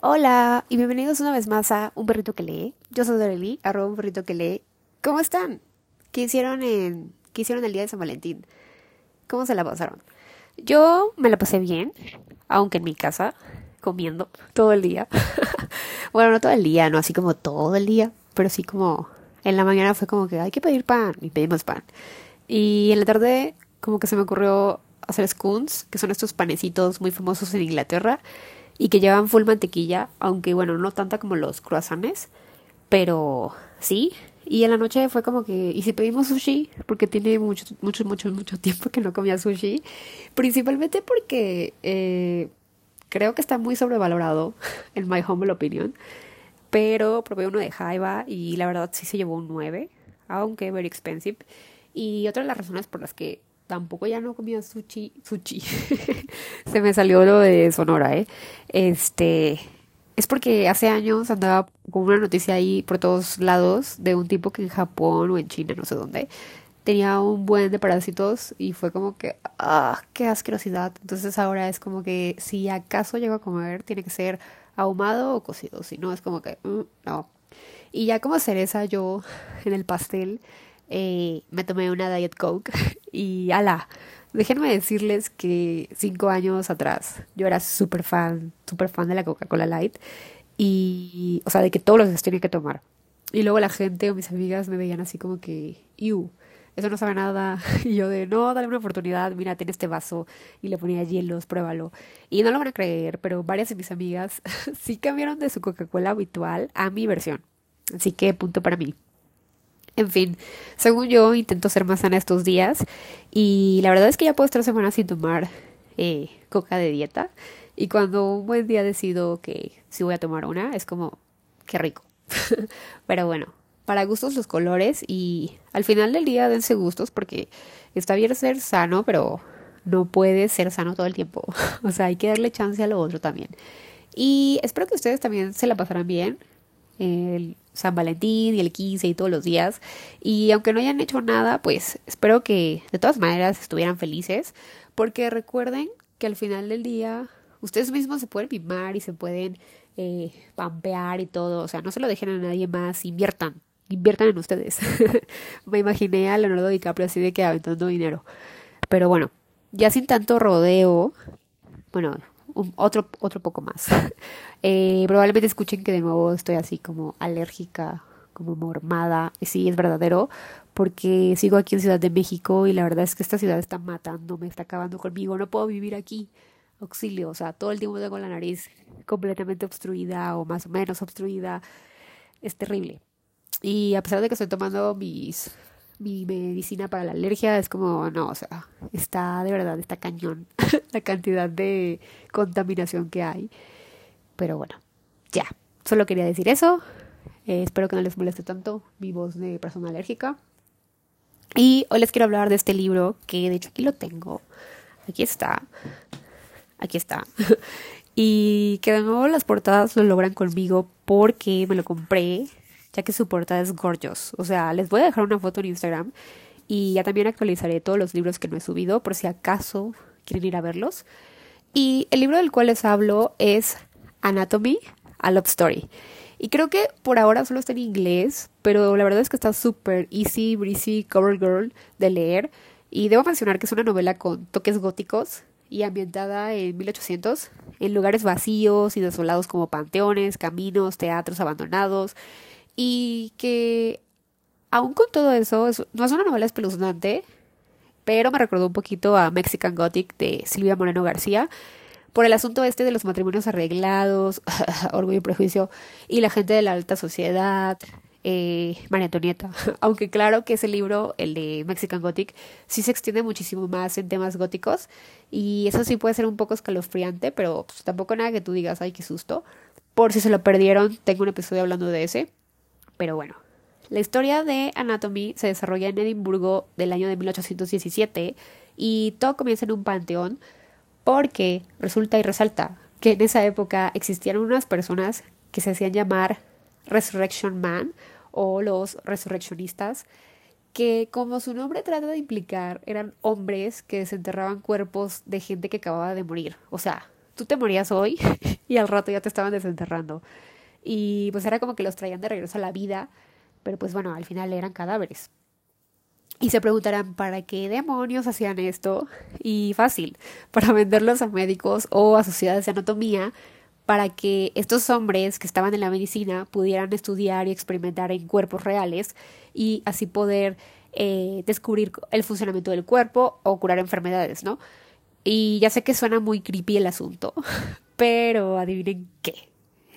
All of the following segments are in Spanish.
Hola y bienvenidos una vez más a Un Perrito que lee. Yo soy Doreli, arroba un perrito que lee. ¿Cómo están? ¿Qué hicieron, en, ¿Qué hicieron el día de San Valentín? ¿Cómo se la pasaron? Yo me la pasé bien, aunque en mi casa, comiendo todo el día. bueno, no todo el día, no así como todo el día, pero sí como en la mañana fue como que hay que pedir pan y pedimos pan. Y en la tarde como que se me ocurrió hacer scones, que son estos panecitos muy famosos en Inglaterra y que llevan full mantequilla, aunque bueno, no tanta como los croissants, pero sí. Y en la noche fue como que, ¿y si pedimos sushi? Porque tiene mucho, mucho, mucho, mucho tiempo que no comía sushi. Principalmente porque eh, creo que está muy sobrevalorado, en my humble opinion. Pero probé uno de Jaiba y la verdad sí se llevó un 9, aunque very expensive. Y otra de las razones por las que tampoco ya no comía sushi, sushi. Se me salió lo de Sonora, ¿eh? Este, es porque hace años andaba con una noticia ahí por todos lados de un tipo que en Japón o en China, no sé dónde, tenía un buen de parásitos y fue como que, ah, qué asquerosidad. Entonces ahora es como que si acaso llego a comer, tiene que ser ahumado o cocido, si no es como que, mm, no. Y ya como cereza yo en el pastel, eh, me tomé una Diet Coke y ala, déjenme decirles que cinco años atrás yo era súper fan, súper fan de la Coca-Cola Light y, o sea, de que todos los días tenía que tomar. Y luego la gente o mis amigas me veían así como que, ¡Ew! Eso no sabe nada. Y yo de, no, dale una oportunidad, mira, ten este vaso. Y le ponía hielos, pruébalo. Y no lo van a creer, pero varias de mis amigas sí cambiaron de su Coca-Cola habitual a mi versión. Así que punto para mí. En fin, según yo intento ser más sana estos días y la verdad es que ya puedo estar semanas sin tomar eh, coca de dieta y cuando un buen día decido que si voy a tomar una es como, qué rico. Pero bueno, para gustos los colores y al final del día dense gustos porque está bien ser sano, pero no puede ser sano todo el tiempo. o sea, hay que darle chance a lo otro también. Y espero que ustedes también se la pasarán bien el San Valentín y el 15 y todos los días. Y aunque no hayan hecho nada, pues espero que de todas maneras estuvieran felices, porque recuerden que al final del día ustedes mismos se pueden mimar y se pueden eh, pampear y todo, o sea, no se lo dejen a nadie más, inviertan, inviertan en ustedes. Me imaginé a Leonardo DiCaprio así de que aventando dinero. Pero bueno, ya sin tanto rodeo, bueno, otro, otro poco más. Eh, probablemente escuchen que de nuevo estoy así como alérgica, como mormada. Sí, es verdadero, porque sigo aquí en Ciudad de México y la verdad es que esta ciudad está matándome, está acabando conmigo. No puedo vivir aquí. Auxilio, o sea, todo el tiempo tengo la nariz completamente obstruida o más o menos obstruida. Es terrible. Y a pesar de que estoy tomando mis mi medicina para la alergia es como, no, o sea, está de verdad, está cañón la cantidad de contaminación que hay. Pero bueno, ya, solo quería decir eso. Eh, espero que no les moleste tanto mi voz de persona alérgica. Y hoy les quiero hablar de este libro, que de hecho aquí lo tengo. Aquí está. Aquí está. y que de nuevo las portadas lo logran conmigo porque me lo compré ya que su portada es gorgeous. O sea, les voy a dejar una foto en Instagram y ya también actualizaré todos los libros que no he subido por si acaso quieren ir a verlos. Y el libro del cual les hablo es Anatomy, a Love Story. Y creo que por ahora solo está en inglés, pero la verdad es que está súper easy, breezy, cover girl de leer. Y debo mencionar que es una novela con toques góticos y ambientada en 1800, en lugares vacíos y desolados como panteones, caminos, teatros abandonados y que aún con todo eso, no es una novela espeluznante, pero me recordó un poquito a Mexican Gothic de Silvia Moreno García, por el asunto este de los matrimonios arreglados, orgullo y prejuicio, y la gente de la alta sociedad, eh, María Antonieta. Aunque claro que ese libro, el de Mexican Gothic, sí se extiende muchísimo más en temas góticos, y eso sí puede ser un poco escalofriante, pero pues, tampoco nada que tú digas, ay, qué susto. Por si se lo perdieron, tengo un episodio hablando de ese. Pero bueno, la historia de Anatomy se desarrolla en Edimburgo del año de 1817 y todo comienza en un panteón porque resulta y resalta que en esa época existían unas personas que se hacían llamar Resurrection Man o los resurreccionistas que como su nombre trata de implicar eran hombres que desenterraban cuerpos de gente que acababa de morir. O sea, tú te morías hoy y al rato ya te estaban desenterrando. Y pues era como que los traían de regreso a la vida, pero pues bueno, al final eran cadáveres. Y se preguntarán, ¿para qué demonios hacían esto? Y fácil, para venderlos a médicos o a sociedades de anatomía, para que estos hombres que estaban en la medicina pudieran estudiar y experimentar en cuerpos reales y así poder eh, descubrir el funcionamiento del cuerpo o curar enfermedades, ¿no? Y ya sé que suena muy creepy el asunto, pero adivinen qué.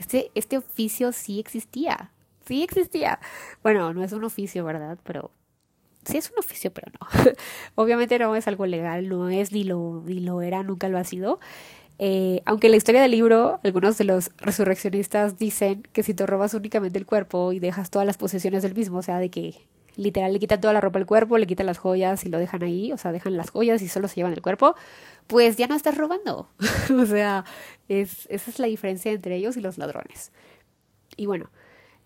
Este, este oficio sí existía. Sí existía. Bueno, no es un oficio, ¿verdad? Pero sí es un oficio, pero no. Obviamente no es algo legal, no es ni lo, ni lo era, nunca lo ha sido. Eh, aunque en la historia del libro, algunos de los resurreccionistas dicen que si te robas únicamente el cuerpo y dejas todas las posesiones del mismo, o sea, de que literal le quitan toda la ropa al cuerpo, le quitan las joyas y lo dejan ahí, o sea, dejan las joyas y solo se llevan el cuerpo, pues ya no estás robando. o sea, es, esa es la diferencia entre ellos y los ladrones. Y bueno,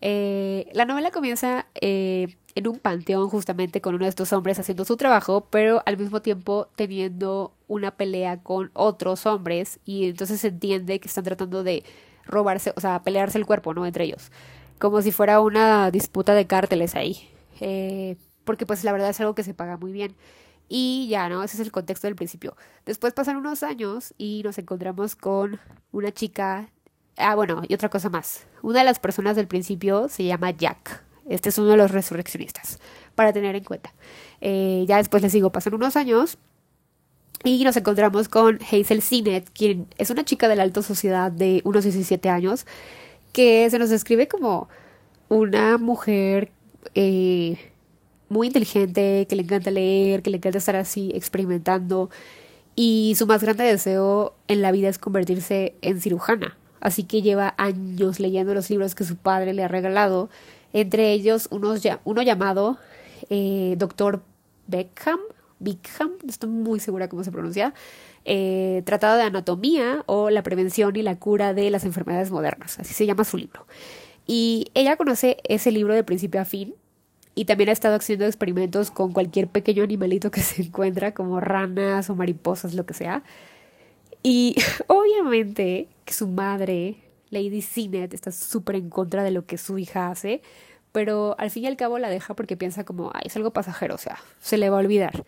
eh, la novela comienza eh, en un panteón justamente con uno de estos hombres haciendo su trabajo, pero al mismo tiempo teniendo una pelea con otros hombres y entonces se entiende que están tratando de robarse, o sea, pelearse el cuerpo, ¿no? Entre ellos, como si fuera una disputa de cárteles ahí, eh, porque pues la verdad es algo que se paga muy bien. Y ya, ¿no? Ese es el contexto del principio. Después pasan unos años y nos encontramos con una chica Ah, bueno, y otra cosa más. Una de las personas del principio se llama Jack. Este es uno de los resurreccionistas, para tener en cuenta. Eh, ya después les digo, pasan unos años y nos encontramos con Hazel Sinet, quien es una chica de la alta sociedad de unos 17 años, que se nos describe como una mujer eh, muy inteligente, que le encanta leer, que le encanta estar así experimentando. Y su más grande deseo en la vida es convertirse en cirujana así que lleva años leyendo los libros que su padre le ha regalado, entre ellos uno llamado eh, Doctor Beckham, Beckham, no estoy muy segura cómo se pronuncia, eh, Tratado de Anatomía o la Prevención y la Cura de las Enfermedades Modernas, así se llama su libro. Y ella conoce ese libro de principio a fin y también ha estado haciendo experimentos con cualquier pequeño animalito que se encuentra, como ranas o mariposas, lo que sea. Y obviamente que su madre, Lady Sinet, está súper en contra de lo que su hija hace, pero al fin y al cabo la deja porque piensa como, ay, es algo pasajero, o sea, se le va a olvidar.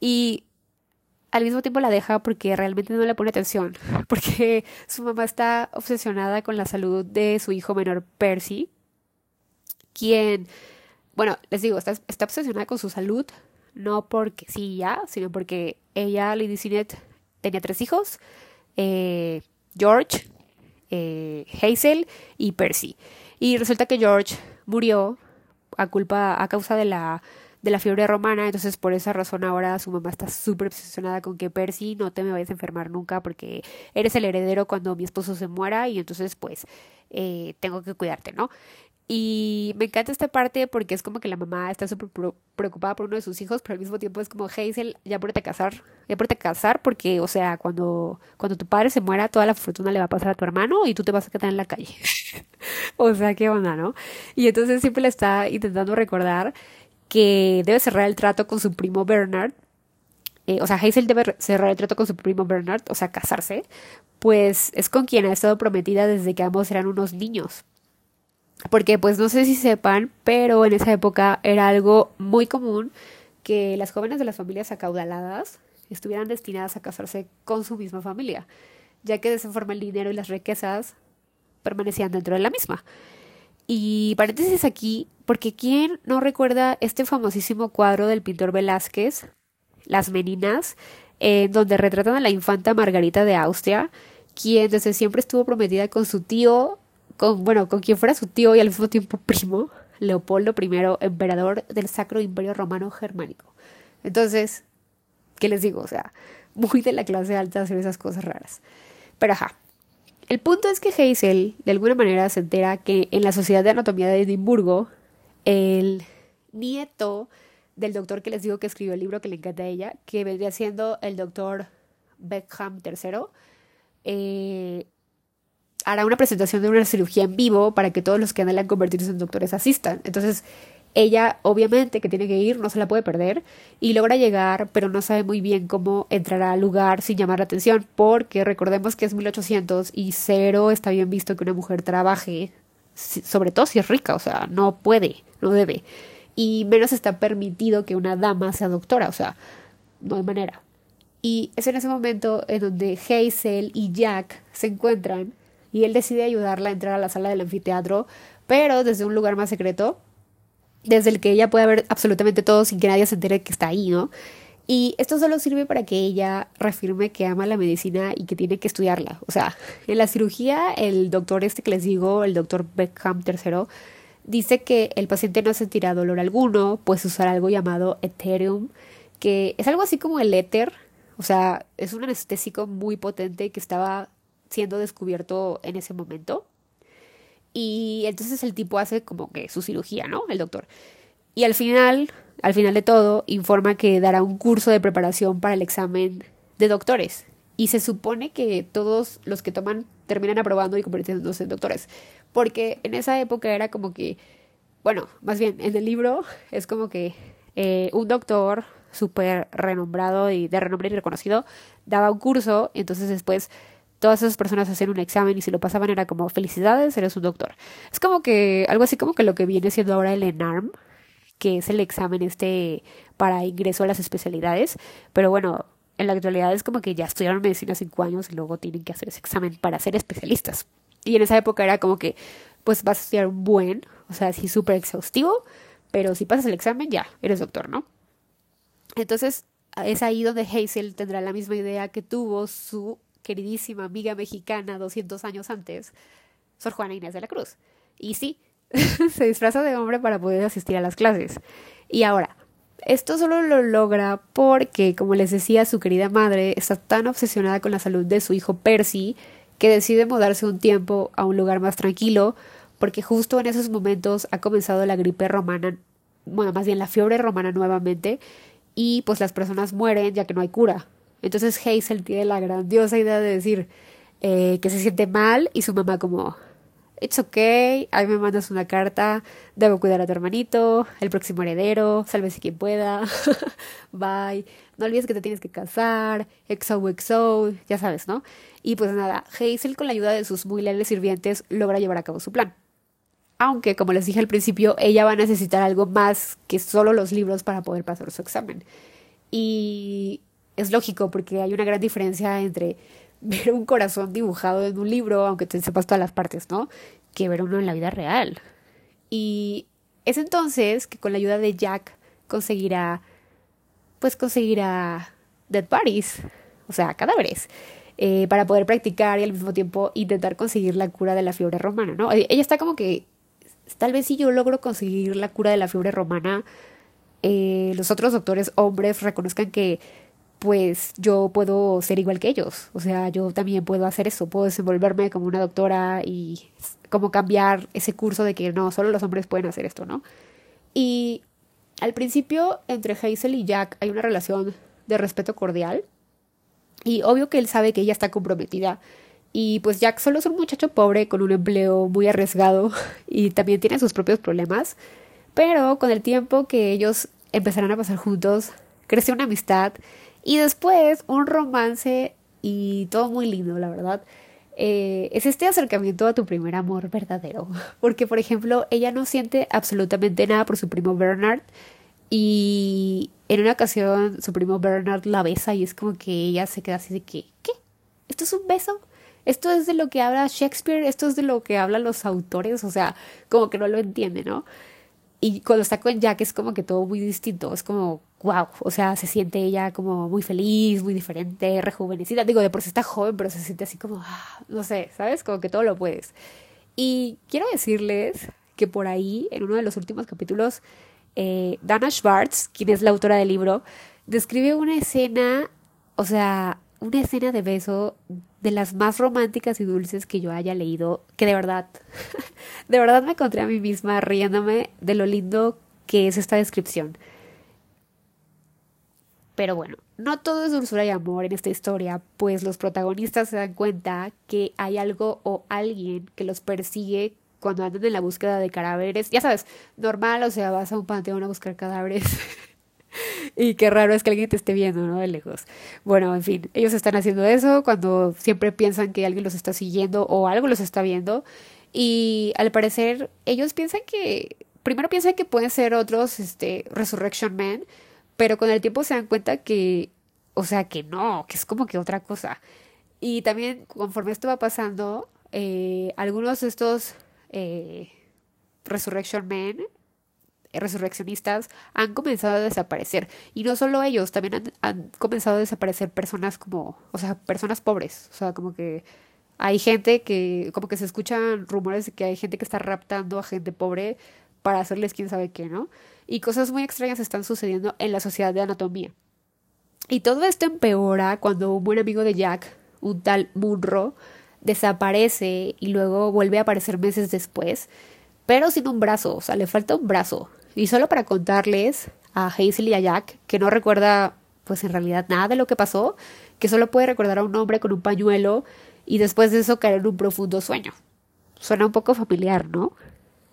Y al mismo tiempo la deja porque realmente no le pone atención, porque su mamá está obsesionada con la salud de su hijo menor Percy, quien, bueno, les digo, está, está obsesionada con su salud, no porque sí ya, sino porque ella, Lady Sinet, tenía tres hijos, eh, George, eh, Hazel y Percy. Y resulta que George murió a culpa, a causa de la, de la fiebre romana, entonces por esa razón ahora su mamá está súper obsesionada con que Percy no te me vayas a enfermar nunca porque eres el heredero cuando mi esposo se muera y entonces pues eh, tengo que cuidarte, ¿no? Y me encanta esta parte porque es como que la mamá está súper preocupada por uno de sus hijos, pero al mismo tiempo es como, Hazel, ya ponete a casar, ya ponete a casar porque, o sea, cuando, cuando tu padre se muera, toda la fortuna le va a pasar a tu hermano y tú te vas a quedar en la calle. o sea, qué onda, ¿no? Y entonces siempre le está intentando recordar que debe cerrar el trato con su primo Bernard. Eh, o sea, Hazel debe cerrar el trato con su primo Bernard, o sea, casarse, pues es con quien ha estado prometida desde que ambos eran unos niños porque pues no sé si sepan, pero en esa época era algo muy común que las jóvenes de las familias acaudaladas estuvieran destinadas a casarse con su misma familia, ya que de esa forma el dinero y las riquezas permanecían dentro de la misma. Y paréntesis aquí, porque ¿quién no recuerda este famosísimo cuadro del pintor Velázquez, Las Meninas, en donde retratan a la infanta Margarita de Austria, quien desde siempre estuvo prometida con su tío con, bueno, con quien fuera su tío y al mismo tiempo primo, Leopoldo I, emperador del Sacro Imperio Romano Germánico. Entonces, ¿qué les digo? O sea, muy de la clase alta hacer esas cosas raras. Pero ajá. El punto es que Hazel, de alguna manera, se entera que en la Sociedad de Anatomía de Edimburgo, el nieto del doctor que les digo que escribió el libro que le encanta a ella, que vendría siendo el doctor Beckham III, eh, hará una presentación de una cirugía en vivo para que todos los que anhelan convertirse en doctores asistan. Entonces, ella, obviamente, que tiene que ir, no se la puede perder y logra llegar, pero no sabe muy bien cómo entrará al lugar sin llamar la atención, porque recordemos que es 1800 y cero está bien visto que una mujer trabaje, sobre todo si es rica, o sea, no puede, no debe. Y menos está permitido que una dama sea doctora, o sea, no hay manera. Y es en ese momento en donde Hazel y Jack se encuentran y él decide ayudarla a entrar a la sala del anfiteatro, pero desde un lugar más secreto desde el que ella puede ver absolutamente todo sin que nadie se entere que está ahí, ¿no? Y esto solo sirve para que ella reafirme que ama la medicina y que tiene que estudiarla. O sea, en la cirugía, el doctor este que les digo, el doctor Beckham III, dice que el paciente no sentirá dolor alguno, pues usar algo llamado Ethereum, que es algo así como el éter, o sea, es un anestésico muy potente que estaba siendo descubierto en ese momento. Y entonces el tipo hace como que su cirugía, ¿no? El doctor. Y al final, al final de todo, informa que dará un curso de preparación para el examen de doctores. Y se supone que todos los que toman terminan aprobando y convirtiéndose en doctores. Porque en esa época era como que, bueno, más bien, en el libro es como que eh, un doctor súper renombrado y de renombre y reconocido daba un curso, entonces después todas esas personas hacían un examen y si lo pasaban era como felicidades, eres un doctor. Es como que algo así como que lo que viene siendo ahora el ENARM, que es el examen este para ingreso a las especialidades, pero bueno, en la actualidad es como que ya estudiaron medicina cinco años y luego tienen que hacer ese examen para ser especialistas. Y en esa época era como que, pues vas a estudiar un buen, o sea, sí súper exhaustivo, pero si pasas el examen ya, eres doctor, ¿no? Entonces, es ahí donde Hazel tendrá la misma idea que tuvo su queridísima amiga mexicana 200 años antes, Sor Juana Inés de la Cruz. Y sí, se disfraza de hombre para poder asistir a las clases. Y ahora, esto solo lo logra porque, como les decía, su querida madre está tan obsesionada con la salud de su hijo Percy que decide mudarse un tiempo a un lugar más tranquilo porque justo en esos momentos ha comenzado la gripe romana, bueno, más bien la fiebre romana nuevamente y pues las personas mueren ya que no hay cura. Entonces Hazel tiene la grandiosa idea de decir eh, que se siente mal y su mamá como, it's okay, ahí me mandas una carta, debo cuidar a tu hermanito, el próximo heredero, sálvese quien pueda, bye, no olvides que te tienes que casar, XOXO, ya sabes, ¿no? Y pues nada, Hazel con la ayuda de sus muy leales sirvientes logra llevar a cabo su plan. Aunque, como les dije al principio, ella va a necesitar algo más que solo los libros para poder pasar su examen. Y es lógico porque hay una gran diferencia entre ver un corazón dibujado en un libro, aunque te sepas todas las partes, ¿no? Que ver uno en la vida real. Y es entonces que con la ayuda de Jack conseguirá, pues conseguirá dead bodies, o sea, cadáveres, eh, para poder practicar y al mismo tiempo intentar conseguir la cura de la fiebre romana, ¿no? Ella está como que, tal vez si yo logro conseguir la cura de la fiebre romana, eh, los otros doctores hombres reconozcan que pues yo puedo ser igual que ellos. O sea, yo también puedo hacer eso, puedo desenvolverme como una doctora y como cambiar ese curso de que no, solo los hombres pueden hacer esto, ¿no? Y al principio entre Hazel y Jack hay una relación de respeto cordial y obvio que él sabe que ella está comprometida y pues Jack solo es un muchacho pobre con un empleo muy arriesgado y también tiene sus propios problemas, pero con el tiempo que ellos empezarán a pasar juntos, crece una amistad y después un romance y todo muy lindo, la verdad. Eh, es este acercamiento a tu primer amor verdadero. Porque, por ejemplo, ella no siente absolutamente nada por su primo Bernard. Y en una ocasión su primo Bernard la besa y es como que ella se queda así de que, ¿qué? ¿Esto es un beso? ¿Esto es de lo que habla Shakespeare? ¿Esto es de lo que hablan los autores? O sea, como que no lo entiende, ¿no? Y cuando está con Jack es como que todo muy distinto, es como, wow, o sea, se siente ella como muy feliz, muy diferente, rejuvenecida. Digo, de por sí está joven, pero se siente así como, ah, no sé, ¿sabes? Como que todo lo puedes. Y quiero decirles que por ahí, en uno de los últimos capítulos, eh, Dana Schwartz, quien es la autora del libro, describe una escena, o sea, una escena de beso de las más románticas y dulces que yo haya leído, que de verdad, de verdad me encontré a mí misma riéndome de lo lindo que es esta descripción. Pero bueno, no todo es dulzura y amor en esta historia, pues los protagonistas se dan cuenta que hay algo o alguien que los persigue cuando andan en la búsqueda de cadáveres. Ya sabes, normal, o sea, vas a un panteón a buscar cadáveres. y qué raro es que alguien te esté viendo, ¿no? De lejos. Bueno, en fin, ellos están haciendo eso cuando siempre piensan que alguien los está siguiendo o algo los está viendo. Y al parecer, ellos piensan que. Primero piensan que pueden ser otros, este, Resurrection Men, pero con el tiempo se dan cuenta que. O sea, que no, que es como que otra cosa. Y también, conforme esto va pasando, eh, algunos de estos eh, Resurrection Men, eh, resurreccionistas, han comenzado a desaparecer. Y no solo ellos, también han, han, comenzado a desaparecer personas como, o sea, personas pobres. O sea, como que hay gente que, como que se escuchan rumores de que hay gente que está raptando a gente pobre para hacerles quién sabe qué, ¿no? Y cosas muy extrañas están sucediendo en la sociedad de anatomía. Y todo esto empeora cuando un buen amigo de Jack, un tal Munro, desaparece y luego vuelve a aparecer meses después, pero sin un brazo, o sea, le falta un brazo. Y solo para contarles a Hazel y a Jack, que no recuerda pues en realidad nada de lo que pasó, que solo puede recordar a un hombre con un pañuelo y después de eso caer en un profundo sueño. Suena un poco familiar, ¿no?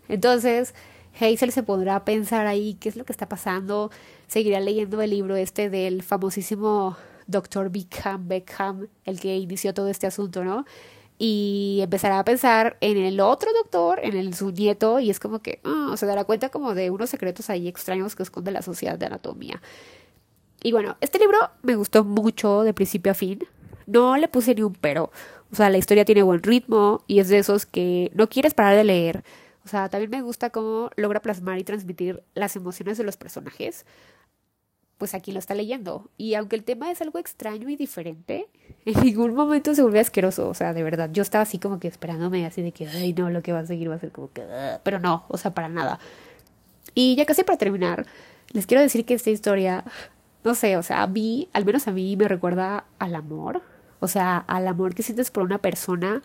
Entonces, Hazel se pondrá a pensar ahí qué es lo que está pasando, seguirá leyendo el libro este del famosísimo Dr. Beckham Beckham, el que inició todo este asunto, ¿no? y empezará a pensar en el otro doctor, en el su nieto, y es como que oh, se dará cuenta como de unos secretos ahí extraños que esconde la sociedad de anatomía. Y bueno, este libro me gustó mucho de principio a fin. No le puse ni un pero. O sea, la historia tiene buen ritmo y es de esos que no quieres parar de leer. O sea, también me gusta cómo logra plasmar y transmitir las emociones de los personajes pues aquí lo está leyendo. Y aunque el tema es algo extraño y diferente, en ningún momento se vuelve asqueroso. O sea, de verdad, yo estaba así como que esperándome, así de que, ay, no, lo que va a seguir va a ser como que, pero no, o sea, para nada. Y ya casi para terminar, les quiero decir que esta historia, no sé, o sea, a mí, al menos a mí, me recuerda al amor. O sea, al amor que sientes por una persona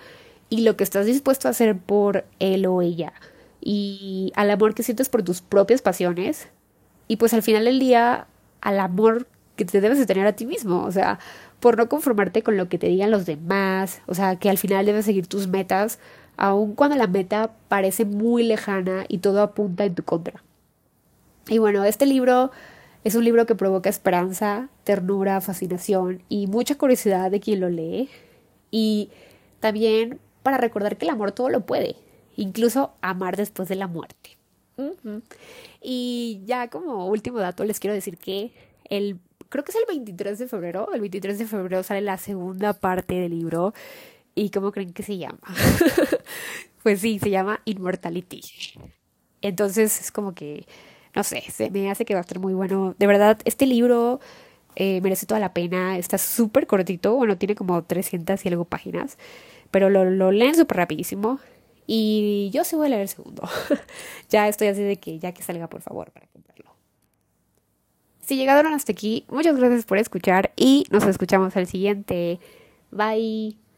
y lo que estás dispuesto a hacer por él o ella. Y al amor que sientes por tus propias pasiones. Y pues al final del día, al amor que te debes de tener a ti mismo, o sea, por no conformarte con lo que te digan los demás, o sea, que al final debes seguir tus metas, aun cuando la meta parece muy lejana y todo apunta en tu contra. Y bueno, este libro es un libro que provoca esperanza, ternura, fascinación y mucha curiosidad de quien lo lee. Y también para recordar que el amor todo lo puede, incluso amar después de la muerte. Y ya como último dato les quiero decir que el creo que es el 23 de febrero, el 23 de febrero sale la segunda parte del libro y ¿cómo creen que se llama? pues sí, se llama Immortality. Entonces es como que no sé, se me hace que va a estar muy bueno. De verdad, este libro eh, merece toda la pena. Está súper cortito. Bueno, tiene como 300 y algo páginas. Pero lo, lo leen súper rapidísimo. Y yo sí voy a leer el segundo. ya estoy así de que ya que salga, por favor, para comprarlo. Si llegaron hasta aquí, muchas gracias por escuchar y nos escuchamos al siguiente. Bye.